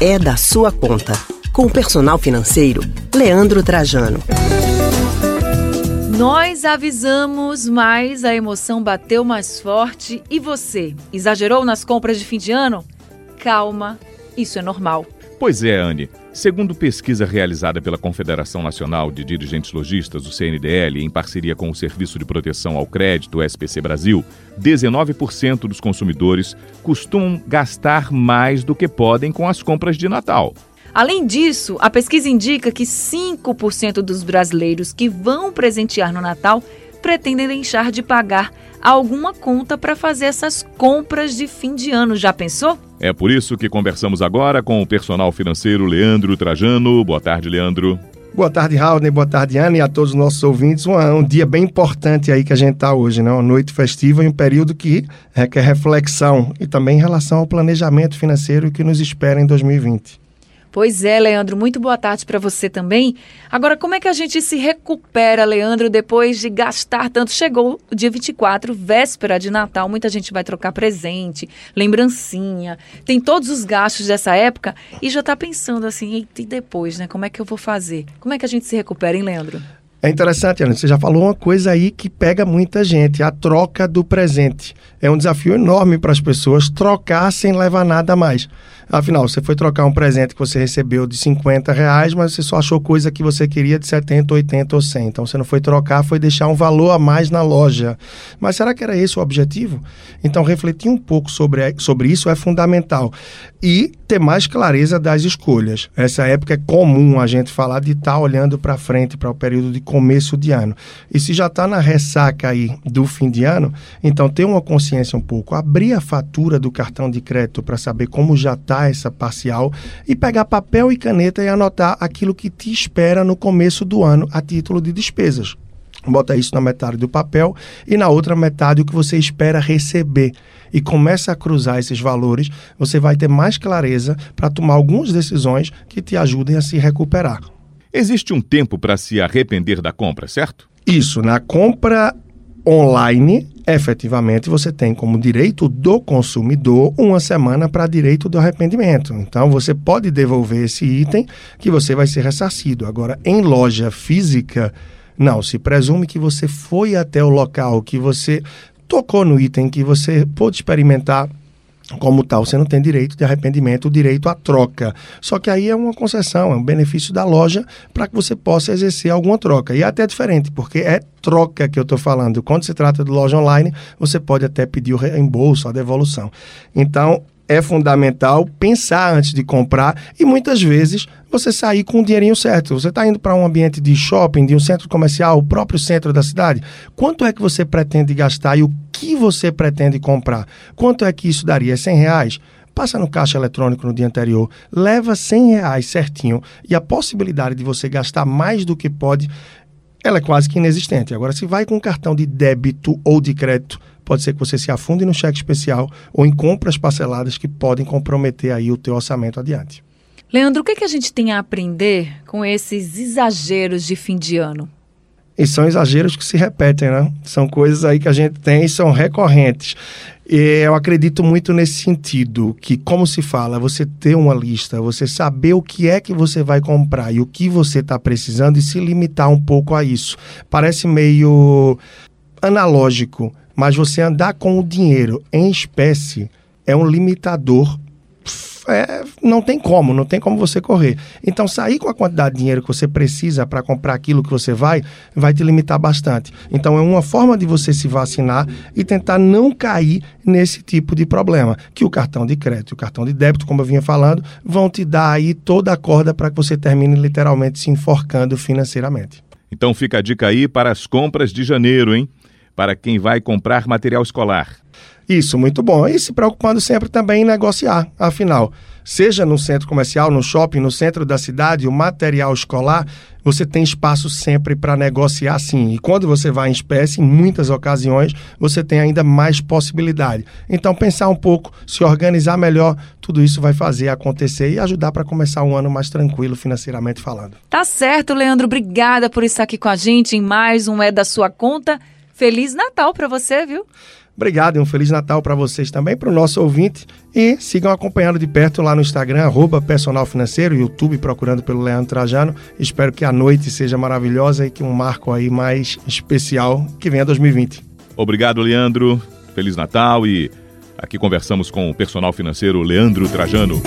é da sua conta. Com o personal financeiro, Leandro Trajano. Nós avisamos, mas a emoção bateu mais forte. E você, exagerou nas compras de fim de ano? Calma, isso é normal. Pois é, Anne. Segundo pesquisa realizada pela Confederação Nacional de Dirigentes Logistas, o CNDL, em parceria com o Serviço de Proteção ao Crédito, SPC Brasil, 19% dos consumidores costumam gastar mais do que podem com as compras de Natal. Além disso, a pesquisa indica que 5% dos brasileiros que vão presentear no Natal pretendem deixar de pagar alguma conta para fazer essas compras de fim de ano. Já pensou? É por isso que conversamos agora com o personal financeiro Leandro Trajano. Boa tarde, Leandro. Boa tarde, Raul. Boa tarde, Ana, e a todos os nossos ouvintes. Um, um dia bem importante aí que a gente está hoje, né? Uma noite festiva e um período que requer reflexão e também em relação ao planejamento financeiro que nos espera em 2020. Pois é, Leandro, muito boa tarde para você também. Agora, como é que a gente se recupera, Leandro, depois de gastar tanto? Chegou o dia 24, véspera de Natal, muita gente vai trocar presente, lembrancinha, tem todos os gastos dessa época e já está pensando assim, e depois, né? Como é que eu vou fazer? Como é que a gente se recupera, hein, Leandro? É interessante, Ana, você já falou uma coisa aí que pega muita gente, a troca do presente. É um desafio enorme para as pessoas trocar sem levar nada a mais. Afinal, você foi trocar um presente que você recebeu de 50 reais, mas você só achou coisa que você queria de 70, 80 ou 100. Então, você não foi trocar, foi deixar um valor a mais na loja. Mas será que era esse o objetivo? Então, refletir um pouco sobre, sobre isso é fundamental. E ter mais clareza das escolhas. Essa época é comum a gente falar de estar tá olhando para frente, para o período de começo de ano. E se já está na ressaca aí do fim de ano, então ter uma consciência um pouco. Abrir a fatura do cartão de crédito para saber como já está essa parcial e pegar papel e caneta e anotar aquilo que te espera no começo do ano a título de despesas. Bota isso na metade do papel e na outra metade o que você espera receber. E começa a cruzar esses valores, você vai ter mais clareza para tomar algumas decisões que te ajudem a se recuperar. Existe um tempo para se arrepender da compra, certo? Isso, na compra online, efetivamente você tem como direito do consumidor uma semana para direito do arrependimento. Então você pode devolver esse item que você vai ser ressarcido. Agora, em loja física, não, se presume que você foi até o local, que você tocou no item, que você pôde experimentar como tal, você não tem direito de arrependimento, o direito à troca. Só que aí é uma concessão, é um benefício da loja para que você possa exercer alguma troca. E é até diferente, porque é troca que eu estou falando. Quando se trata de loja online, você pode até pedir o reembolso, a devolução. Então, é fundamental pensar antes de comprar e muitas vezes você sair com o dinheirinho certo. Você está indo para um ambiente de shopping, de um centro comercial, o próprio centro da cidade. Quanto é que você pretende gastar e o que você pretende comprar? Quanto é que isso daria? 100 reais? Passa no caixa eletrônico no dia anterior, leva 100 reais certinho e a possibilidade de você gastar mais do que pode, ela é quase que inexistente. Agora, se vai com cartão de débito ou de crédito, pode ser que você se afunde no cheque especial ou em compras parceladas que podem comprometer aí o teu orçamento adiante. Leandro, o que, é que a gente tem a aprender com esses exageros de fim de ano? E são exageros que se repetem, né? São coisas aí que a gente tem e são recorrentes. E eu acredito muito nesse sentido, que como se fala, você ter uma lista, você saber o que é que você vai comprar e o que você está precisando e se limitar um pouco a isso. Parece meio analógico, mas você andar com o dinheiro em espécie é um limitador. É, não tem como, não tem como você correr. Então, sair com a quantidade de dinheiro que você precisa para comprar aquilo que você vai, vai te limitar bastante. Então, é uma forma de você se vacinar e tentar não cair nesse tipo de problema. Que o cartão de crédito e o cartão de débito, como eu vinha falando, vão te dar aí toda a corda para que você termine literalmente se enforcando financeiramente. Então, fica a dica aí para as compras de janeiro, hein? para quem vai comprar material escolar. Isso, muito bom. E se preocupando sempre também em negociar. Afinal, seja no centro comercial, no shopping, no centro da cidade, o material escolar, você tem espaço sempre para negociar sim. E quando você vai em espécie, em muitas ocasiões, você tem ainda mais possibilidade. Então, pensar um pouco, se organizar melhor, tudo isso vai fazer acontecer e ajudar para começar um ano mais tranquilo financeiramente falando. Tá certo, Leandro. Obrigada por estar aqui com a gente em mais um É da Sua Conta. Feliz Natal para você, viu? Obrigado e um Feliz Natal para vocês também, para o nosso ouvinte. E sigam acompanhando de perto lá no Instagram, arroba personal financeiro, YouTube, procurando pelo Leandro Trajano. Espero que a noite seja maravilhosa e que um marco aí mais especial que venha 2020. Obrigado, Leandro. Feliz Natal e aqui conversamos com o personal financeiro Leandro Trajano.